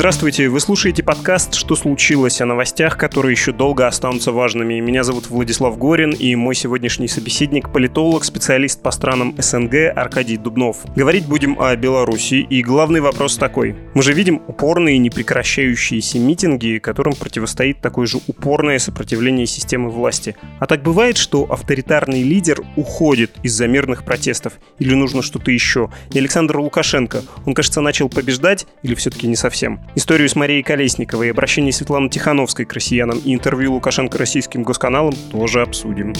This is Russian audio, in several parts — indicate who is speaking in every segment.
Speaker 1: Здравствуйте, вы слушаете подкаст «Что случилось?» о новостях, которые еще долго останутся важными. Меня зовут Владислав Горин, и мой сегодняшний собеседник – политолог, специалист по странам СНГ Аркадий Дубнов. Говорить будем о Беларуси, и главный вопрос такой. Мы же видим упорные непрекращающиеся митинги, которым противостоит такое же упорное сопротивление системы власти. А так бывает, что авторитарный лидер уходит из-за мирных протестов, или нужно что-то еще? И Александр Лукашенко, он, кажется, начал побеждать, или все-таки не совсем? Историю с Марией Колесниковой, обращение Светланы Тихановской к россиянам и интервью Лукашенко российским госканалам тоже обсудим.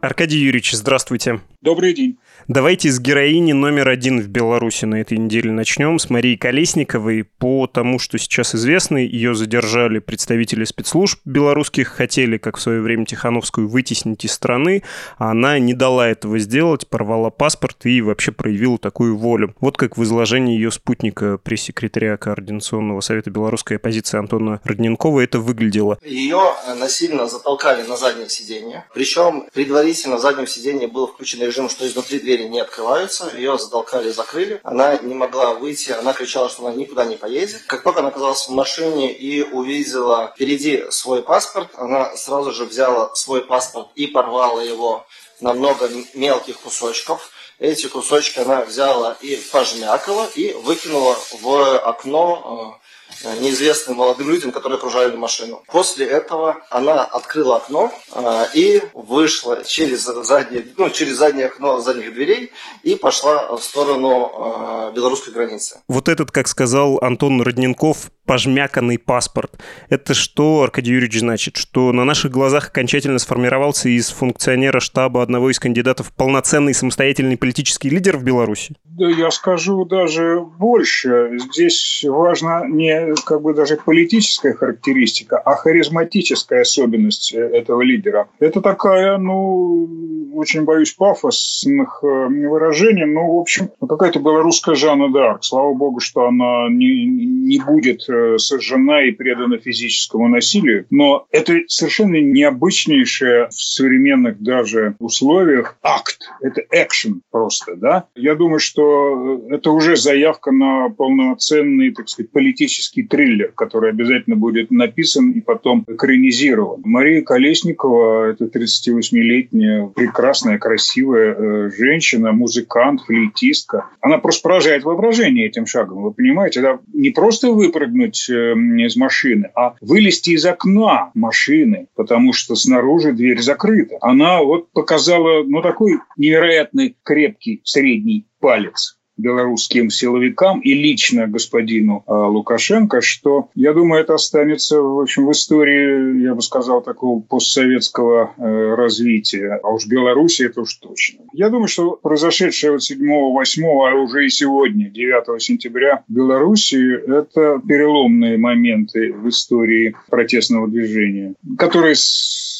Speaker 1: Аркадий Юрьевич, здравствуйте.
Speaker 2: Добрый день.
Speaker 1: Давайте с героини номер один в Беларуси на этой неделе начнем, с Марией Колесниковой. По тому, что сейчас известно, ее задержали представители спецслужб белорусских, хотели, как в свое время Тихановскую, вытеснить из страны, а она не дала этого сделать, порвала паспорт и вообще проявила такую волю. Вот как в изложении ее спутника, пресс-секретаря Координационного совета белорусской оппозиции Антона Родненкова это выглядело.
Speaker 3: Ее насильно затолкали на заднее сиденье, причем предварительно в заднем сиденье был включен режим, что изнутри двери двери не открываются, ее затолкали, закрыли. Она не могла выйти, она кричала, что она никуда не поедет. Как только она оказалась в машине и увидела впереди свой паспорт, она сразу же взяла свой паспорт и порвала его на много мелких кусочков. Эти кусочки она взяла и пожмякала и выкинула в окно Э, неизвестным молодым людям, которые окружали машину. После этого она открыла окно э, и вышла через заднее, ну, через заднее окно задних дверей и пошла в сторону э, белорусской границы.
Speaker 1: Вот этот, как сказал Антон Родненков, пожмяканный паспорт. Это что, Аркадий Юрьевич, значит? Что на наших глазах окончательно сформировался из функционера штаба одного из кандидатов полноценный самостоятельный политический лидер в Беларуси?
Speaker 2: Да, я скажу даже больше. Здесь важно не как бы даже политическая характеристика, а харизматическая особенность этого лидера. Это такая, ну, очень боюсь пафосных э, выражений, но, в общем, какая-то белорусская Жанна Д'Арк. Слава богу, что она не, не будет э, сожжена и предана физическому насилию. Но это совершенно необычнейшее в современных даже условиях акт. Это экшен просто, да? Я думаю, что это уже заявка на полноценный, так сказать, политический триллер, который обязательно будет написан и потом экранизирован. Мария Колесникова – это 38-летняя прекрасная, красивая э, женщина, музыкант, флейтистка. Она просто поражает воображение этим шагом. Вы понимаете, это не просто выпрыгнуть э, из машины, а вылезти из окна машины, потому что снаружи дверь закрыта. Она вот показала, ну, такой невероятный крепкий средний палец белорусским силовикам и лично господину э, Лукашенко, что, я думаю, это останется, в общем, в истории, я бы сказал, такого постсоветского э, развития. А уж Беларуси это уж точно. Я думаю, что произошедшее вот 7 8 а уже и сегодня, 9 сентября в Беларуси, это переломные моменты в истории протестного движения, которые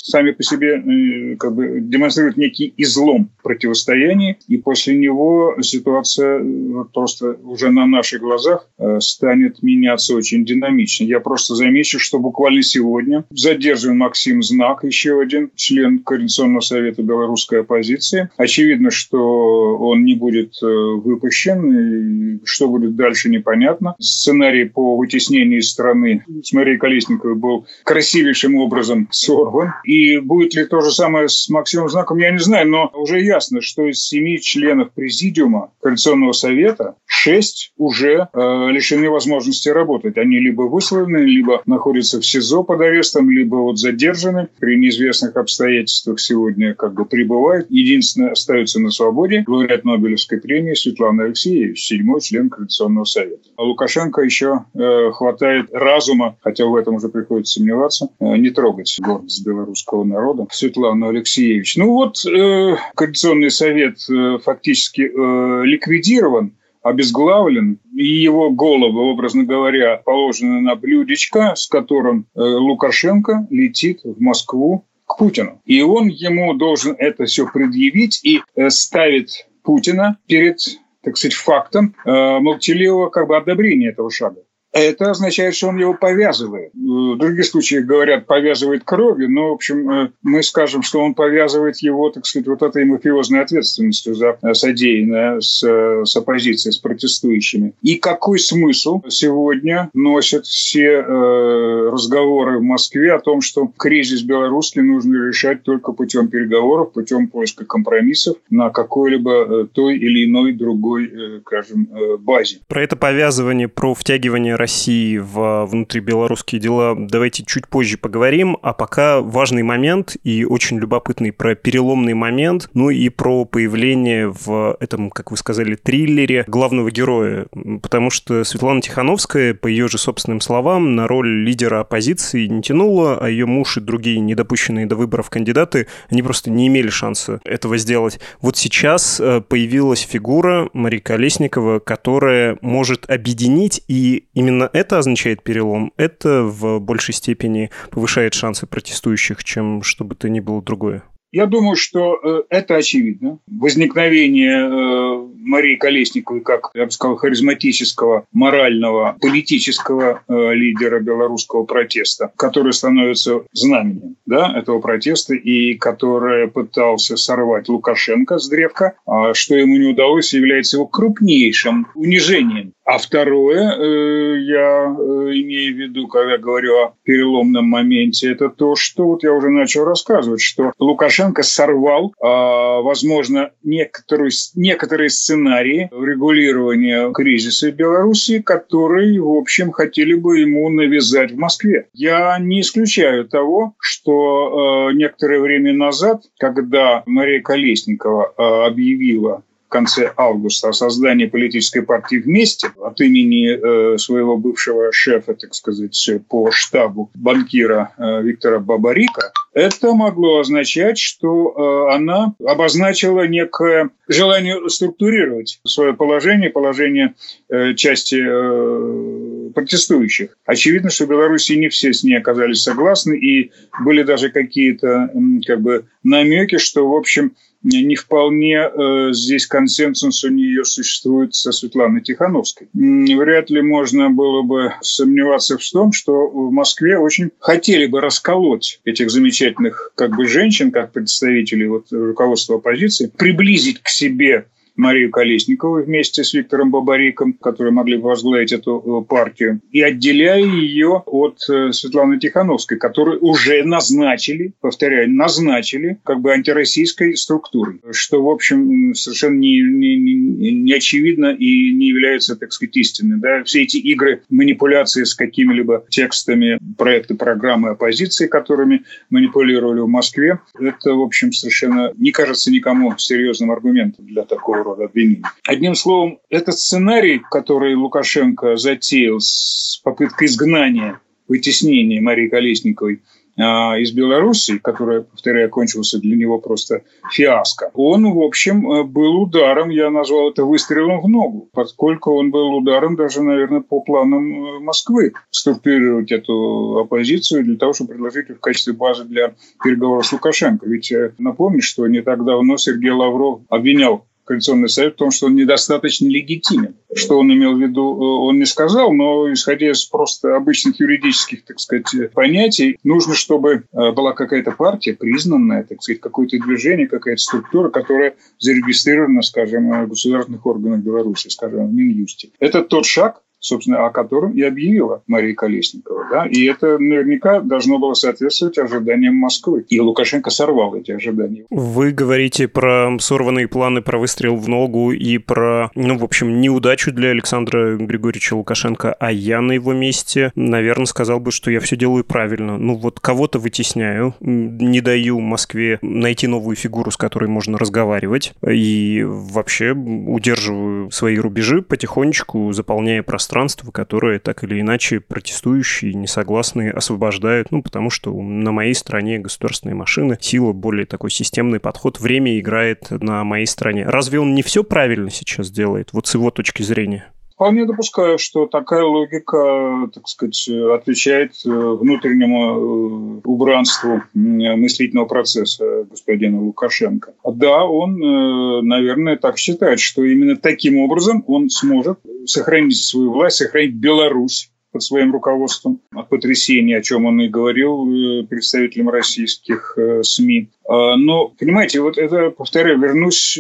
Speaker 2: сами по себе э, как бы демонстрируют некий излом противостояния, и после него ситуация э, просто уже на наших глазах э, станет меняться очень динамично. Я просто замечу, что буквально сегодня задержан Максим Знак, еще один член Координационного совета белорусской оппозиции. Очевидно, что он не будет выпущен, и что будет дальше непонятно. Сценарий по вытеснению страны с Марией Колесниковой был красивейшим образом сорван. И и будет ли то же самое с Максимом Знаком, я не знаю, но уже ясно, что из семи членов Президиума Коалиционного совета шесть уже э, лишены возможности работать. Они либо высланы, либо находятся в СИЗО под арестом, либо вот задержаны. При неизвестных обстоятельствах сегодня как бы прибывают. Единственное, остается на свободе лауреат Нобелевской премии Светлана Алексеевич, седьмой член Коалиционного совета. А Лукашенко еще э, хватает разума, хотя в этом уже приходится сомневаться, э, не трогать гордость белорусского русского народа Светлану Алексеевич. Ну вот, э, Коалиционный совет э, фактически э, ликвидирован, обезглавлен, и его головы, образно говоря, положены на блюдечко, с которым э, Лукашенко летит в Москву к Путину. И он ему должен это все предъявить и э, ставит Путина перед, так сказать, фактом э, молчаливого как бы одобрения этого шага. Это означает, что он его повязывает. В других случаях говорят, повязывает кровью, но, в общем, э, мы скажем, что он повязывает его, так сказать, вот этой мафиозной ответственностью за содеянное с, с оппозицией, с протестующими. И какой смысл сегодня носят все э, разговоры в Москве о том, что кризис белорусский нужно решать только путем переговоров, путем поиска компромиссов на какой-либо э, той или иной другой, э, скажем, э, базе.
Speaker 1: Про это повязывание, про втягивание России в внутрибелорусские дела. Давайте чуть позже поговорим, а пока важный момент и очень любопытный про переломный момент, ну и про появление в этом, как вы сказали, триллере главного героя, потому что Светлана Тихановская, по ее же собственным словам, на роль лидера оппозиции не тянула, а ее муж и другие недопущенные до выборов кандидаты, они просто не имели шанса этого сделать. Вот сейчас э, появилась фигура Марии Колесникова, которая может объединить, и именно это означает перелом. Это в большей степени повышает шансы протестующих, чем что бы то ни было другое.
Speaker 2: Я думаю, что э, это очевидно. Возникновение э, Марии Колесниковой как, я бы сказал, харизматического, морального, политического э, лидера белорусского протеста, который становится знаменем да, этого протеста и который пытался сорвать Лукашенко с древка, а что ему не удалось, является его крупнейшим унижением а второе, э, я э, имею в виду, когда говорю о переломном моменте, это то, что вот я уже начал рассказывать, что Лукашенко сорвал, а, возможно, некоторые, некоторые сценарии регулирования кризиса в Беларуси, которые, в общем, хотели бы ему навязать в Москве. Я не исключаю того, что э, некоторое время назад, когда Мария Колесникова объявила в конце августа о создании политической партии «Вместе» от имени э, своего бывшего шефа, так сказать, по штабу банкира э, Виктора Бабарика, это могло означать, что э, она обозначила некое желание структурировать свое положение, положение э, части э, протестующих. Очевидно, что в Беларуси не все с ней оказались согласны, и были даже какие-то как бы намеки, что, в общем, не вполне э, здесь консенсус у нее существует со Светланой Тихановской. Вряд ли можно было бы сомневаться в том, что в Москве очень хотели бы расколоть этих замечательных как бы женщин, как представителей вот, руководства оппозиции, приблизить к себе Марию Колесникову вместе с Виктором Бабариком, которые могли бы возглавить эту э, партию, и отделяя ее от э, Светланы Тихановской, которую уже назначили, повторяю, назначили как бы антироссийской структурой, что, в общем, совершенно не, не, не, очевидно и не является, так сказать, истинным. Да? Все эти игры, манипуляции с какими-либо текстами проекты, программы оппозиции, которыми манипулировали в Москве, это, в общем, совершенно не кажется никому серьезным аргументом для такого рода обвинений. Одним словом, этот сценарий, который Лукашенко затеял с попыткой изгнания, вытеснения Марии Колесниковой а, из Беларуси, которая, повторяю, кончился для него просто фиаско, он, в общем, э, был ударом, я назвал это выстрелом в ногу, поскольку он был ударом даже, наверное, по планам э, Москвы структурировать эту оппозицию для того, чтобы предложить в качестве базы для переговоров с Лукашенко. Ведь э, напомню, что не так давно Сергей Лавров обвинял Коалиционный совет в том, что он недостаточно легитимен. Что он имел в виду, э, он не сказал, но исходя из просто обычных юридических, так сказать, понятий, нужно, чтобы э, была какая-то партия признанная, так сказать, какое-то движение, какая-то структура, которая зарегистрирована, скажем, в государственных органах Беларуси, скажем, в Минюсте. Это тот шаг, собственно, о котором и объявила Мария Колесникова. Да? И это наверняка должно было соответствовать ожиданиям Москвы. И Лукашенко сорвал эти ожидания.
Speaker 1: Вы говорите про сорванные планы, про выстрел в ногу и про, ну, в общем, неудачу для Александра Григорьевича Лукашенко. А я на его месте, наверное, сказал бы, что я все делаю правильно. Ну, вот кого-то вытесняю, не даю Москве найти новую фигуру, с которой можно разговаривать. И вообще удерживаю свои рубежи потихонечку, заполняя пространство пространство, которое так или иначе протестующие, несогласные освобождают, ну, потому что на моей стороне государственные машины, сила, более такой системный подход, время играет на моей стороне. Разве он не все правильно сейчас делает, вот с его точки зрения?
Speaker 2: Вполне допускаю, что такая логика, так сказать, отвечает э, внутреннему э, убранству мыслительного процесса господина Лукашенко. Да, он, э, наверное, так считает, что именно таким образом он сможет сохранить свою власть, сохранить Беларусь под своим руководством от потрясения, о чем он и говорил э, представителям российских э, СМИ. А, но, понимаете, вот это, повторяю, вернусь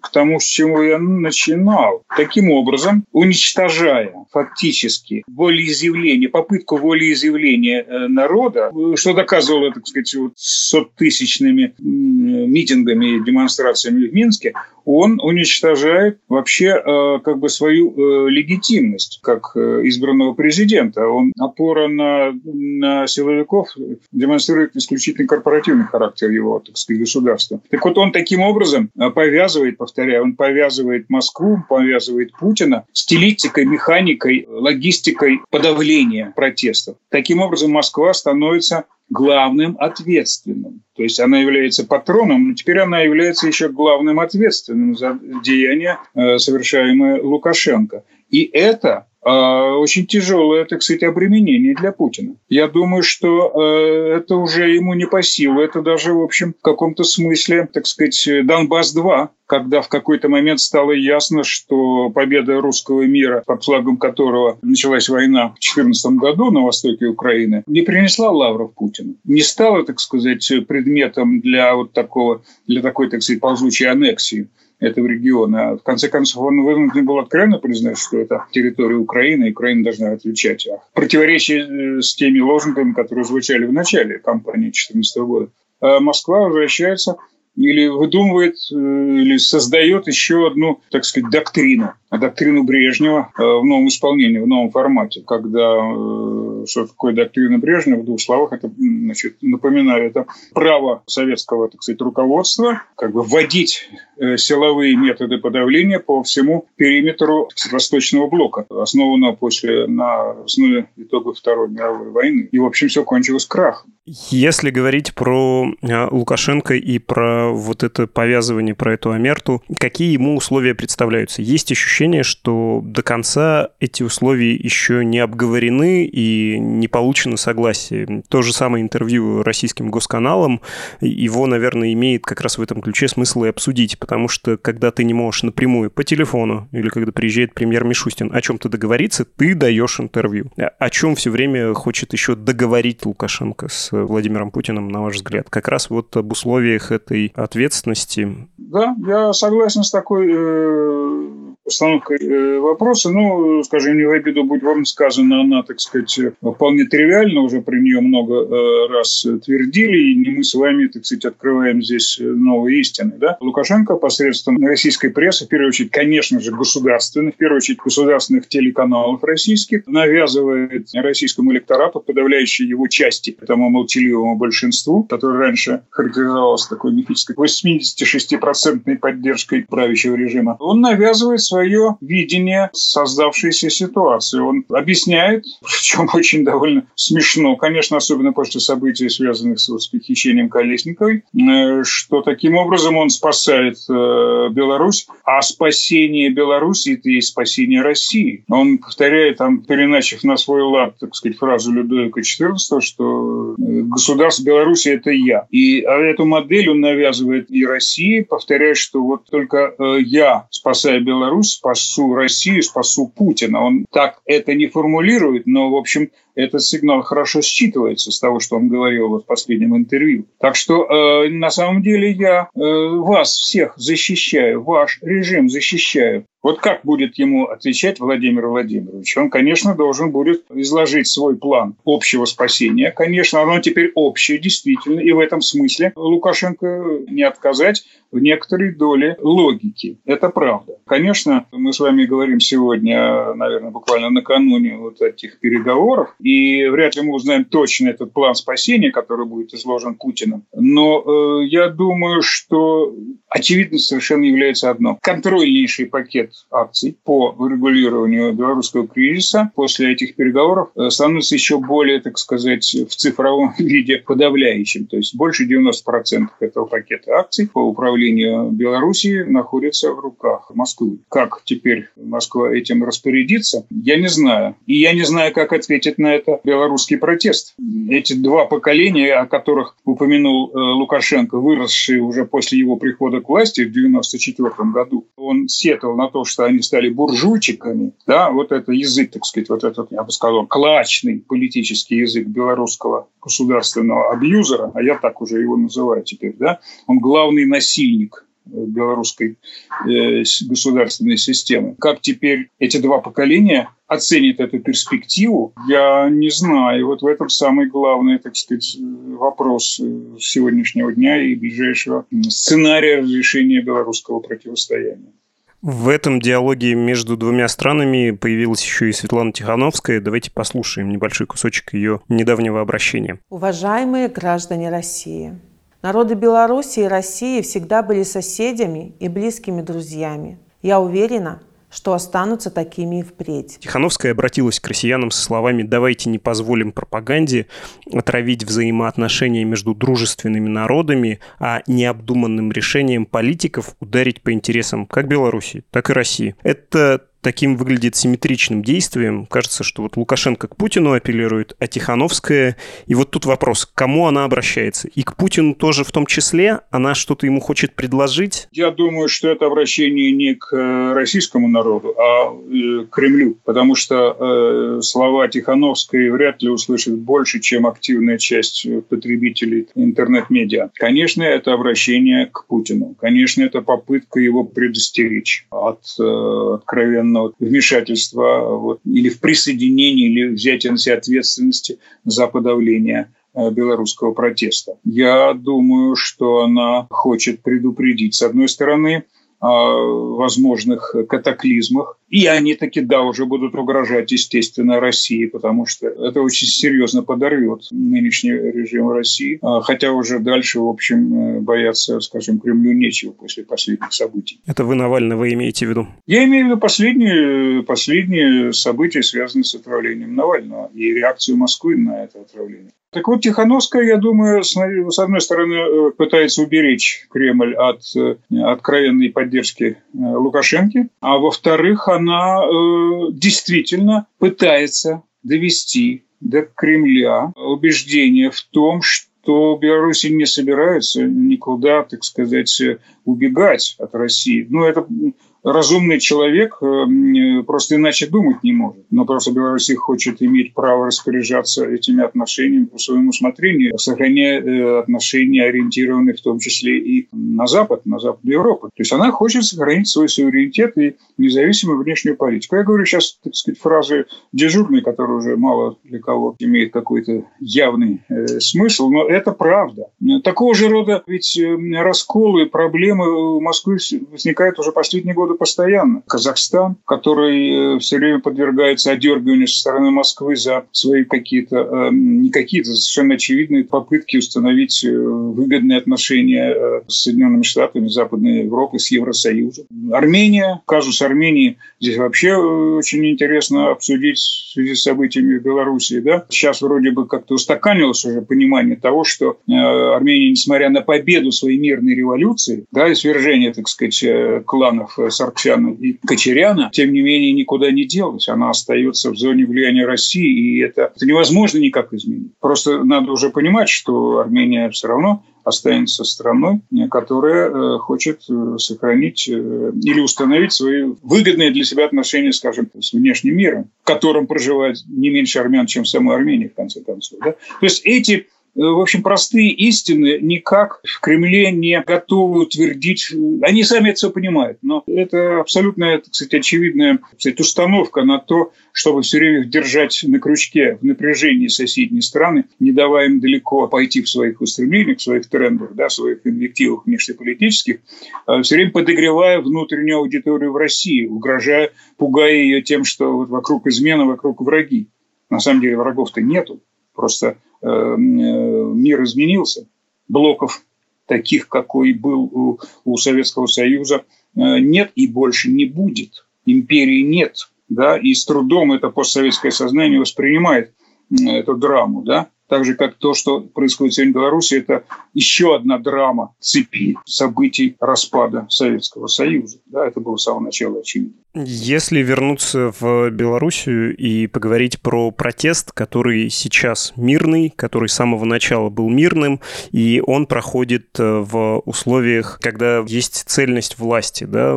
Speaker 2: к тому, с чего я начинал. Таким образом, уничтожая фактически волеизъявление, попытку волеизъявления народа, что доказывало, так сказать, вот сотысячными митингами и демонстрациями в Минске, он уничтожает вообще э, как бы свою э, легитимность как э, избранного президента. Он опора на, на силовиков демонстрирует исключительно корпоративный характер его, так сказать, государства. Так вот, он таким образом повязывает, повторяю, он повязывает Москву, повязывает Путина стилистикой, механикой, логистикой подавления протестов. Таким образом, Москва становится главным ответственным. То есть она является патроном, но теперь она является еще главным ответственным за деяния, э, совершаемые Лукашенко. И это а, очень тяжелое, так сказать, обременение для Путина. Я думаю, что э, это уже ему не по силу. Это даже, в общем, в каком-то смысле, так сказать, Донбасс-2, когда в какой-то момент стало ясно, что победа русского мира, под флагом которого началась война в 2014 году на востоке Украины, не принесла лавров Путину. Не стала, так сказать, предметом для вот такого, для такой, так сказать, ползучей аннексии этого региона. В конце концов, он вынужден был откровенно признать, что это территория Украины, и Украина должна отвечать. А противоречие э, с теми лозунгами, которые звучали в начале кампании 2014 года. А Москва возвращается или выдумывает, э, или создает еще одну, так сказать, доктрину. А доктрину Брежнева э, в новом исполнении, в новом формате, когда что такое доктрина Брежнева в двух словах, это, значит, напоминаю, это право советского, так сказать, руководства как бы вводить э, силовые методы подавления по всему периметру Восточного блока, основанного после, на основе итогов Второй мировой войны. И, в общем, все кончилось крахом.
Speaker 1: Если говорить про э, Лукашенко и про вот это повязывание, про эту Амерту, какие ему условия представляются? Есть ощущение, что до конца эти условия еще не обговорены и не получено согласие. То же самое интервью российским госканалам, его, наверное, имеет как раз в этом ключе смысл и обсудить, потому что когда ты не можешь напрямую по телефону или когда приезжает премьер Мишустин о чем-то договориться, ты даешь интервью. О чем все время хочет еще договорить Лукашенко с Владимиром Путиным, на ваш взгляд? Как раз вот об условиях этой ответственности.
Speaker 2: Да, я согласен с такой э, постановкой э, вопроса. Ну, скажем, не в обиду будет вам сказано, она, так сказать, вполне тривиально, уже при нее много э, раз твердили, и мы с вами, так сказать, открываем здесь новые истины. Да? Лукашенко посредством российской прессы, в первую очередь, конечно же, государственных, в первую очередь, государственных телеканалов российских, навязывает российскому электорату, подавляющей его части, этому молчаливому большинству, которое раньше характеризовалось такой мифической 86-процентной поддержкой правящего режима, он навязывает свое видение создавшейся ситуации. Он объясняет, причем очень довольно смешно, конечно, особенно после событий, связанных с похищением Колесниковой, э, что таким образом он спасает э, Беларусь, а спасение Беларуси – это и спасение России. Он повторяет, там, переначив на свой лад, так сказать, фразу Людовика XIV, что э, государство Беларуси – это я. И а эту модель он навязывает и России, повторяя, что вот только я, спасая Беларусь, спасу Россию, спасу Путина. Он так это не формулирует, но, в общем, этот сигнал хорошо считывается с того, что он говорил в последнем интервью. Так что э, на самом деле я э, вас всех защищаю, ваш режим защищаю. Вот как будет ему отвечать Владимир Владимирович? Он, конечно, должен будет изложить свой план общего спасения. Конечно, оно теперь общее, действительно, и в этом смысле Лукашенко не отказать в некоторой доле логики. Это правда. Конечно, мы с вами говорим сегодня, наверное, буквально накануне вот этих переговоров, вряд ли мы узнаем точно этот план спасения, который будет изложен Путиным. Но э, я думаю, что очевидно совершенно является одно. Контрольнейший пакет акций по регулированию белорусского кризиса после этих переговоров становится еще более, так сказать, в цифровом виде подавляющим. То есть больше 90% этого пакета акций по управлению Белоруссией находится в руках Москвы. Как теперь Москва этим распорядится, я не знаю. И я не знаю, как ответить на это белорусский протест. Эти два поколения, о которых упомянул э, Лукашенко, выросшие уже после его прихода к власти в 1994 году, он сетовал на то, что они стали буржуйчиками. Да, вот это язык, так сказать, вот этот, я бы сказал, клачный политический язык белорусского государственного абьюзера, а я так уже его называю теперь, да, он главный насильник белорусской э, государственной системы. Как теперь эти два поколения оценят эту перспективу, я не знаю. Вот в этом самый главный, так сказать, вопрос сегодняшнего дня и ближайшего сценария разрешения белорусского противостояния.
Speaker 1: В этом диалоге между двумя странами появилась еще и Светлана Тихановская. Давайте послушаем небольшой кусочек ее недавнего обращения.
Speaker 4: Уважаемые граждане России, Народы Беларуси и России всегда были соседями и близкими друзьями. Я уверена, что останутся такими и впредь.
Speaker 1: Тихановская обратилась к россиянам со словами «давайте не позволим пропаганде отравить взаимоотношения между дружественными народами, а необдуманным решением политиков ударить по интересам как Беларуси, так и России». Это таким выглядит симметричным действием. Кажется, что вот Лукашенко к Путину апеллирует, а Тихановская... И вот тут вопрос, к кому она обращается? И к Путину тоже в том числе? Она что-то ему хочет предложить?
Speaker 2: Я думаю, что это обращение не к э, российскому народу, а э, к Кремлю. Потому что э, слова Тихановской вряд ли услышит больше, чем активная часть потребителей интернет-медиа. Конечно, это обращение к Путину. Конечно, это попытка его предостеречь от откровенно военного вмешательства вот, или в присоединении, или взятие на себя ответственности за подавление э, белорусского протеста. Я думаю, что она хочет предупредить, с одной стороны, возможных катаклизмах. И они таки, да, уже будут угрожать, естественно, России, потому что это очень серьезно подорвет нынешний режим России. А, хотя уже дальше, в общем, э, бояться, скажем, Кремлю нечего после последних событий.
Speaker 1: Это вы Навального имеете в виду?
Speaker 2: Я имею в виду последние, последние события, связанные с отравлением Навального и реакцию Москвы на это отравление. Так вот, Тихановская, я думаю, с одной стороны, э, пытается уберечь Кремль от э, откровенной поддержки Лукашенко, а во-вторых, она действительно пытается довести до Кремля убеждение в том, что Беларуси не собираются никуда, так сказать, убегать от России. Ну, это разумный человек э, э, просто иначе думать не может. Но просто Беларусь хочет иметь право распоряжаться этими отношениями по своему усмотрению, сохраняя э, отношения, ориентированные в том числе и на Запад, на Запад Европы. То есть она хочет сохранить свой суверенитет и независимую внешнюю политику. Я говорю сейчас, так сказать, фразы дежурные, которые уже мало для кого имеют какой-то явный э, смысл, но это правда. Такого же рода ведь расколы, проблемы в Москве возникают уже последние годы годы постоянно. Казахстан, который э, все время подвергается одергиванию со стороны Москвы за свои какие-то, э, не какие-то, совершенно очевидные попытки установить э, выгодные отношения с Соединенными Штатами, Западной Европы, с Евросоюзом. Армения, казус Армении здесь вообще очень интересно обсудить в связи с событиями в Белоруссии. Да? Сейчас вроде бы как-то устаканилось уже понимание того, что Армения, несмотря на победу своей мирной революции, да, и свержение, так сказать, кланов Сарксяна и Кочеряна, тем не менее, никуда не делась. Она остается в зоне влияния России, и это, это невозможно никак изменить. Просто надо уже понимать, что Армения все равно останется страной, которая э, хочет э, сохранить э, или установить свои выгодные для себя отношения, скажем, с внешним миром, в котором проживает не меньше армян, чем в самой Армении, в конце концов. Да? То есть эти Э, в общем, простые истины никак в Кремле не готовы утвердить. Они сами это все понимают, но это абсолютно, так сказать, очевидная кстати, установка на то, чтобы все время держать на крючке, в напряжении соседние страны, не давая им далеко пойти в своих устремлениях, в своих трендах, да, в своих инвективах внешнеполитических, а все время подогревая внутреннюю аудиторию в России, угрожая, пугая ее тем, что вот вокруг измена, вокруг враги. На самом деле врагов-то нету. Просто э, э, мир изменился. Блоков таких, какой был у, у Советского Союза, э, нет и больше не будет. Империи нет. Да? И с трудом это постсоветское сознание воспринимает эту драму. Да? Так же, как то, что происходит сегодня в Беларуси, это еще одна драма цепи событий распада Советского Союза. Да, это было с самого начала очевидно.
Speaker 1: Если вернуться в Белоруссию и поговорить про протест, который сейчас мирный, который с самого начала был мирным, и он проходит э, в условиях, когда есть цельность власти, да,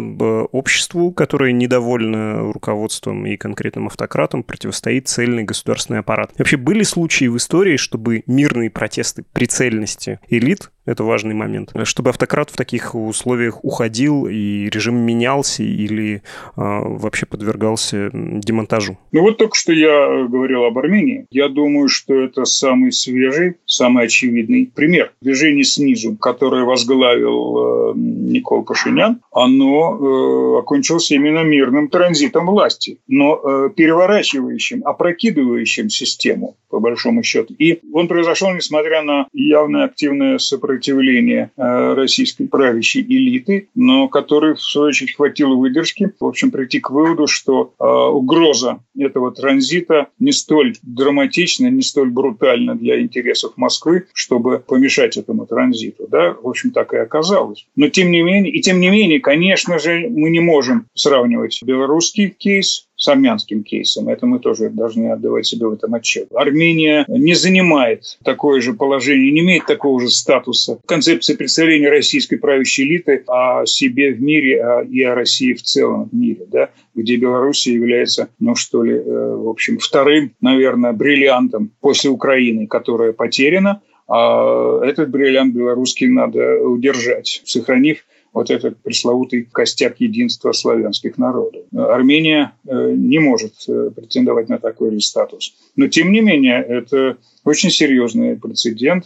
Speaker 1: обществу, которое недовольно руководством и конкретным автократом, противостоит цельный государственный аппарат. Вообще были случаи в истории, чтобы мирные протесты при цельности элит это важный момент. Чтобы автократ в таких условиях уходил и режим менялся или э, вообще подвергался демонтажу.
Speaker 2: Ну вот только что я говорил об Армении. Я думаю, что это самый свежий, самый очевидный пример. Движение снизу, которое возглавил э, Никол Пашинян, оно э, окончилось именно мирным транзитом власти, но э, переворачивающим, опрокидывающим систему, по большому счету. И он произошел, несмотря на явное активное сопротивление сопротивления э, российской правящей элиты, но который, в свою очередь, хватило выдержки, в общем, прийти к выводу, что э, угроза этого транзита не столь драматична, не столь брутальна для интересов Москвы, чтобы помешать этому транзиту. Да? В общем, так и оказалось. Но тем не менее, и тем не менее, конечно же, мы не можем сравнивать белорусский кейс с армянским кейсом. Это мы тоже должны отдавать себе в этом отчет. Армения не занимает такое же положение, не имеет такого же статуса. Концепция представления российской правящей элиты о себе в мире а и о России в целом в мире, да, где Белоруссия является, ну что ли, э, в общем, вторым, наверное, бриллиантом после Украины, которая потеряна, а этот бриллиант белорусский надо удержать, сохранив вот этот пресловутый костяк единства славянских народов. Армения э, не может э, претендовать на такой же статус. Но, тем не менее, это очень серьезный прецедент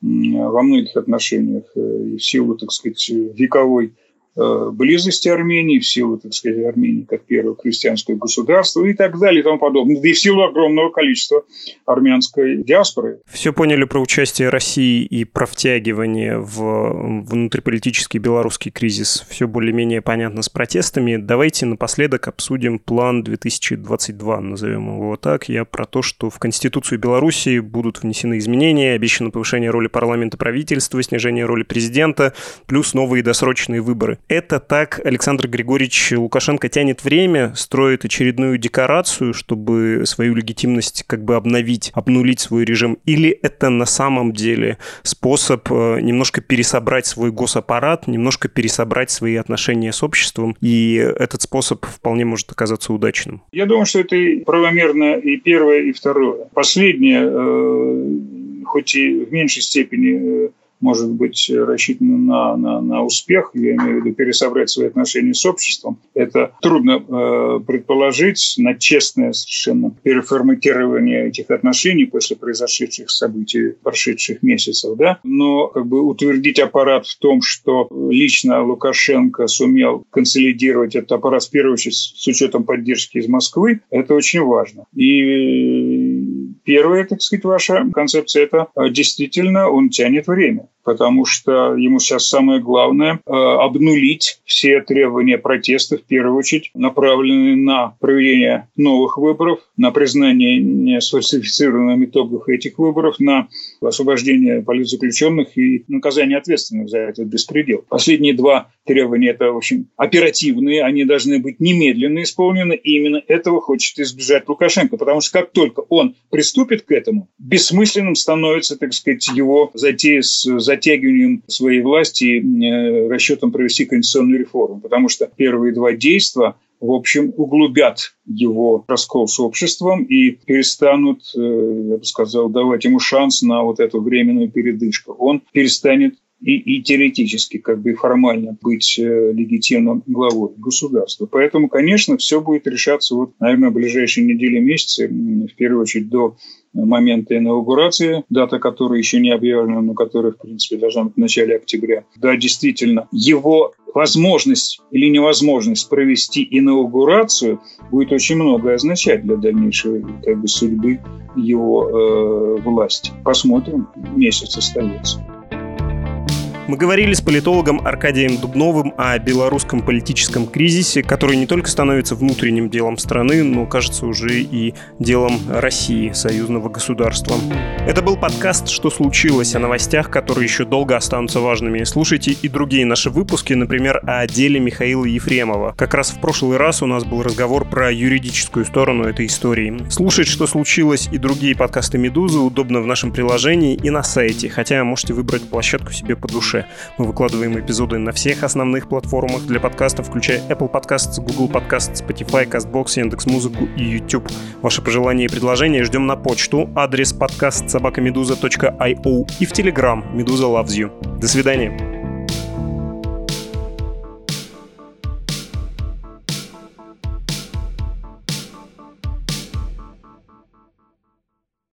Speaker 2: во многих отношениях э, и в силу, так сказать, вековой близости Армении, в силу, так сказать, Армении как первого крестьянского государства и так далее и тому подобное. Да и в силу огромного количества армянской диаспоры.
Speaker 1: Все поняли про участие России и про втягивание в внутриполитический белорусский кризис. Все более-менее понятно с протестами. Давайте напоследок обсудим план 2022, назовем его так. Я про то, что в Конституцию Беларуси будут внесены изменения, обещано повышение роли парламента правительства, снижение роли президента, плюс новые досрочные выборы. Это так Александр Григорьевич Лукашенко тянет время, строит очередную декорацию, чтобы свою легитимность как бы обновить, обнулить свой режим? Или это на самом деле способ э, немножко пересобрать свой госаппарат, немножко пересобрать свои отношения с обществом, и этот способ вполне может оказаться удачным?
Speaker 2: Я думаю, что это и правомерно и первое, и второе. Последнее, э, хоть и в меньшей степени э, может быть рассчитана на, на, на успех, я имею в виду пересобрать свои отношения с обществом, это трудно э, предположить на честное совершенно переформатирование этих отношений после произошедших событий прошедших месяцев. Да? Но как бы утвердить аппарат в том, что лично Лукашенко сумел консолидировать этот аппарат, в первую очередь, с учетом поддержки из Москвы, это очень важно. И первая, так сказать, ваша концепция – это э, действительно он тянет время потому что ему сейчас самое главное э, обнулить все требования протеста, в первую очередь, направленные на проведение новых выборов, на признание сфальсифицированных итогов этих выборов, на освобождение политзаключенных и наказание ответственных за этот беспредел. Последние два требования – это, в общем, оперативные, они должны быть немедленно исполнены, и именно этого хочет избежать Лукашенко, потому что как только он приступит к этому, бессмысленным становится, так сказать, его затея с затягиванием своей власти э, расчетом провести конституционную реформу, потому что первые два действия в общем, углубят его раскол с обществом и перестанут, э, я бы сказал, давать ему шанс на вот эту временную передышку. Он перестанет и, и теоретически, как бы формально быть э, легитимным главой государства. Поэтому, конечно, все будет решаться, вот, наверное, в ближайшие недели, месяцы, в первую очередь до момента инаугурации, дата которой еще не объявлена, но которая, в принципе, должна быть в начале октября. Да, действительно, его возможность или невозможность провести инаугурацию будет очень многое означать для дальнейшей как бы, судьбы его э, власти. Посмотрим, месяц остается.
Speaker 1: Мы говорили с политологом Аркадием Дубновым о белорусском политическом кризисе, который не только становится внутренним делом страны, но, кажется, уже и делом России, союзного государства. Это был подкаст «Что случилось?» о новостях, которые еще долго останутся важными. Слушайте и другие наши выпуски, например, о деле Михаила Ефремова. Как раз в прошлый раз у нас был разговор про юридическую сторону этой истории. Слушать «Что случилось?» и другие подкасты «Медузы» удобно в нашем приложении и на сайте, хотя можете выбрать площадку себе по душе. Мы выкладываем эпизоды на всех основных платформах для подкастов, включая Apple Podcasts, Google Podcasts, Spotify, CastBox, Яндекс.Музыку и YouTube. Ваши пожелания и предложения ждем на почту. Адрес подкаст собакамедуза.io и в Telegram «Медуза loves you». До свидания.